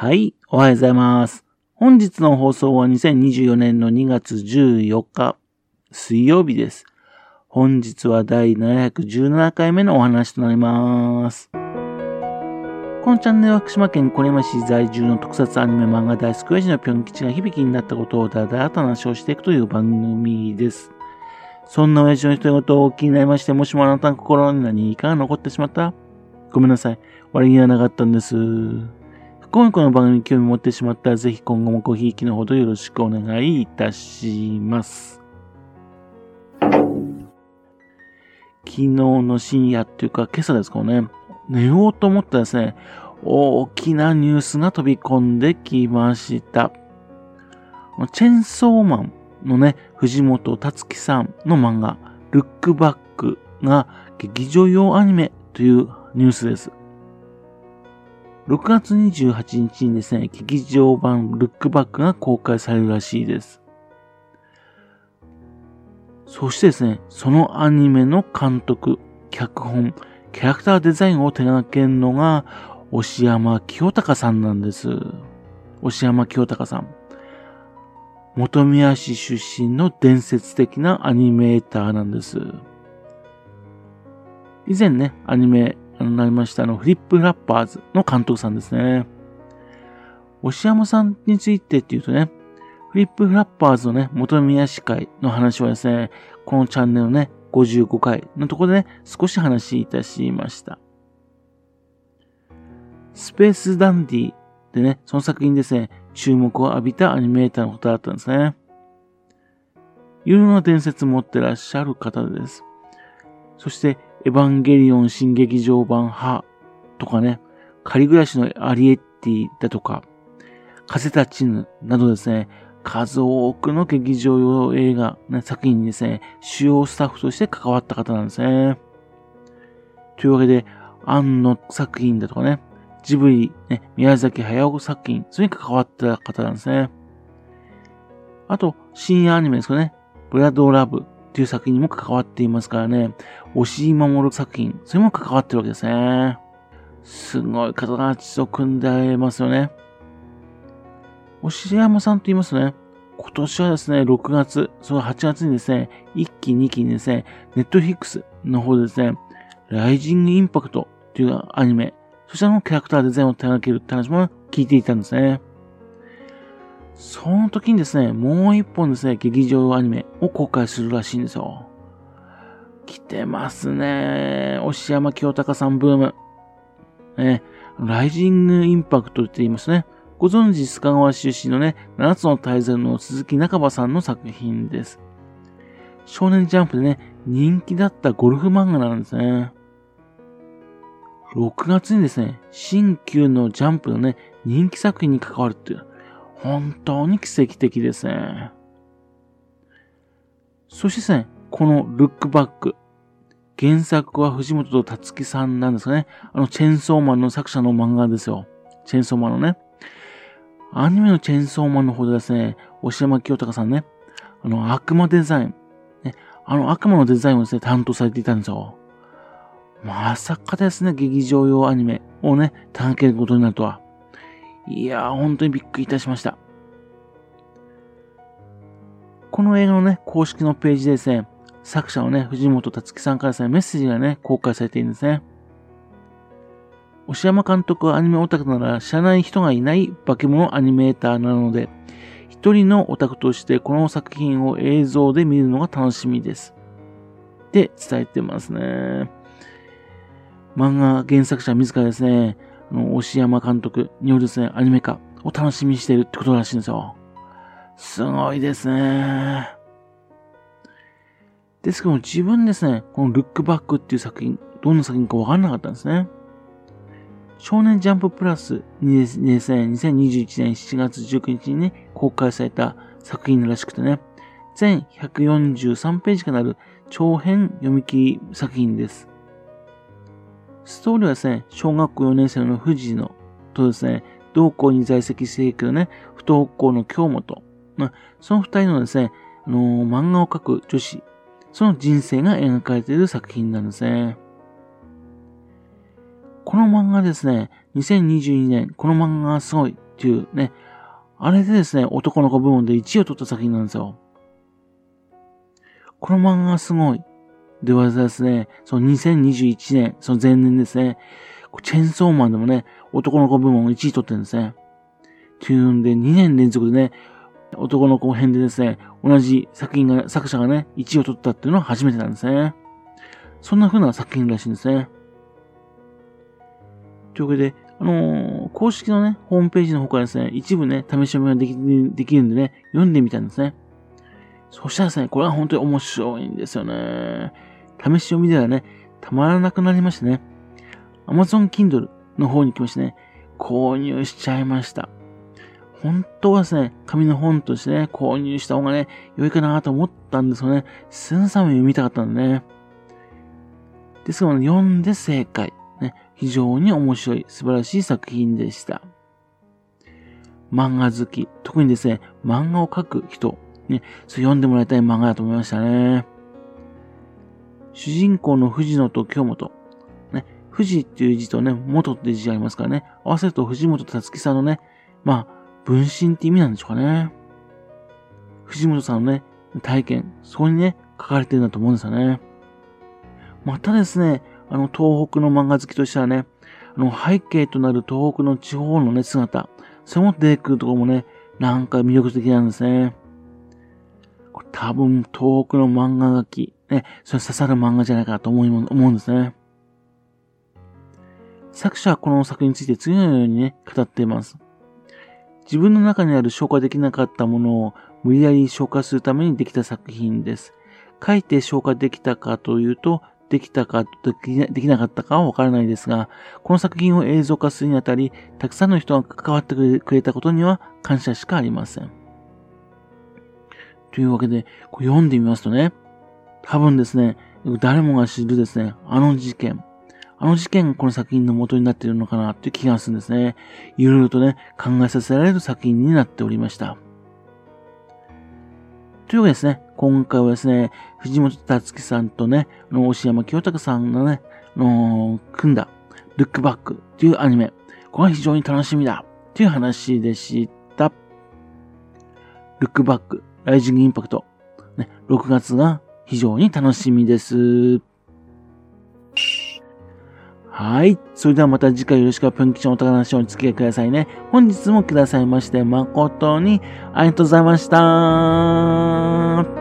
はい、おはようございます。本日の放送は2024年の2月14日、水曜日です。本日は第717回目のお話となります。このチャンネルは福島県小山市在住の特撮アニメ漫画大好き親父のぴょん吉が響きになったことをだだだと話をしていくという番組です。そんな親父の一言を気になりまして、もしもあなたの心に何かが残ってしまった？ごめんなさい。悪気はなかったんです。今回の番組に興味持ってしまったら、ぜひ今後もごひいきのほどよろしくお願いいたします。昨日の深夜っていうか今朝ですかね、寝ようと思ったらですね、大きなニュースが飛び込んできました。チェンソーマンのね、藤本達樹さんの漫画、ルックバックが劇場用アニメというニュースです。6月28日にですね、劇場版ルックバックが公開されるらしいです。そしてですね、そのアニメの監督、脚本、キャラクターデザインを手掛けるのが、押山清隆さんなんです。押山清隆さん。本宮市出身の伝説的なアニメーターなんです。以前ね、アニメなりました、あの、フリップラッパーズの監督さんですね。押山さんについてっていうとね、フリップフラッパーズのね、元宮市会の話はですね、このチャンネルのね、55回のところでね、少し話いたしました。スペースダンディでね、その作品ですね、注目を浴びたアニメーターのことだったんですね。いろんな伝説持ってらっしゃる方です。そして、エヴァンゲリオン新劇場版派とかね、仮暮らしのアリエッティだとか、風立ちぬなどですね、数多くの劇場用映画、ね、作品にですね、主要スタッフとして関わった方なんですね。というわけで、アンの作品だとかね、ジブリ、ね、宮崎駿作品、それに関わった方なんですね。あと、深夜アニメですかね、ブラッドラブっていう作品にも関わっていますからね、押井守作品、それも関わってるわけですね。すごい方が血を組んでありますよね。押山さんと言いますとね、今年はですね、6月、その8月にですね、1期2期にですね、ネットフィックスの方でですね、ライジングインパクトというアニメ、そちらのキャラクターデザインを手掛けるって話も聞いていたんですね。その時にですね、もう一本ですね、劇場アニメを公開するらしいんですよ。来てますね。押山清隆さんブーム。ね、ライジングインパクトって言いますね。ご存知、須賀川出身のね、七つの大罪の鈴木中場さんの作品です。少年ジャンプでね、人気だったゴルフ漫画なんですね。6月にですね、新旧のジャンプのね、人気作品に関わるっていう、本当に奇跡的ですね。そしてですね、このルックバック。原作は藤本達樹さんなんですかね。あの、チェンソーマンの作者の漫画ですよ。チェンソーマンのね。アニメのチェンソーマンの方でですね、押山清隆さんね、あの、悪魔デザイン。ね、あの悪魔のデザインをですね、担当されていたんですよ。まさかですね、劇場用アニメをね、手掛けることになるとは。いやー、本当にびっくりいたしました。この映画のね、公式のページでですね、作者のね、藤本達樹さんからですね、メッセージがね、公開されているんですね。押山監督はアニメオタクなら知らない人がいない化け物アニメーターなので、一人のオタクとしてこの作品を映像で見るのが楽しみです。って伝えてますね。漫画原作者自らですね、押山監督によるですね、アニメ化を楽しみにしているってことらしいんですよ。すごいですね。ですけども自分ですね、このルックバックっていう作品、どんな作品かわかんなかったんですね。少年ジャンププラスにですね、2021年7月19日にね、公開された作品らしくてね、全143ページからなる長編読み切り作品です。ストーリーはですね、小学校4年生の藤野とですね、同校に在籍しているね、不登校の京本、その二人のですね、あの、漫画を描く女子、その人生が描かれている作品なんですね。この漫画ですね、2022年、この漫画がすごいっていうね、あれでですね、男の子部門で1位を取った作品なんですよ。この漫画がすごい。ではですね、その2021年、その前年ですね、チェンソーマンでもね、男の子部門1位取ってるんですね。っていうんで、2年連続でね、男の子編でですね、同じ作品が、作者がね、1位を取ったっていうのは初めてなんですね。そんな風な作品らしいんですね。というわけで、あのー、公式のね、ホームページの方からですね、一部ね、試し読みができできるんでね、読んでみたんですね。そしたらですね、これは本当に面白いんですよね。試し読みではね、たまらなくなりましてね。Amazon Kindle の方に来ましてね、購入しちゃいました。本当はですね、紙の本としてね、購入した方がね、良いかなと思ったんですよね。すんさん読みたかったんでね。ですが、読んで正解。ね、非常に面白い、素晴らしい作品でした。漫画好き、特にですね、漫画を描く人、ね、そう読んでもらいたい漫画だと思いましたね。主人公の藤野と京本。ね、藤っていう字とね、元っていう字がありますからね、合わせると藤本たつきさんのね、まあ、分身って意味なんでしょうかね。藤本さんのね、体験、そこにね、書かれてるんだと思うんですよね。またですね、あの、東北の漫画好きとしてはね、あの、背景となる東北の地方のね、姿、それも出てくるところもね、なんか魅力的なんですね。多分、東北の漫画書き、ね、それ刺さる漫画じゃないかと思い、思うんですね。作者はこの作品について次のようにね、語っています。自分の中にある消化できなかったものを無理やり消化するためにできた作品です。書いて消化できたかというと、できたか、できなかったかはわからないですが、この作品を映像化するにあたり、たくさんの人が関わってくれたことには感謝しかありません。というわけで、こう読んでみますとね、多分ですね、誰もが知るですね、あの事件。あの事件がこの作品の元になっているのかなっていう気がするんですね。いろいろとね、考えさせられる作品になっておりました。というわけですね、今回はですね、藤本達樹さんとね、の押山清隆さんのね、の組んだ、ルックバックというアニメ。これは非常に楽しみだという話でした。ルックバック、ライジングインパクト。ね、6月が非常に楽しみです。はい。それではまた次回よろしくぴょん吉のお宝の話をお付き合いくださいね。本日もくださいまして誠にありがとうございました。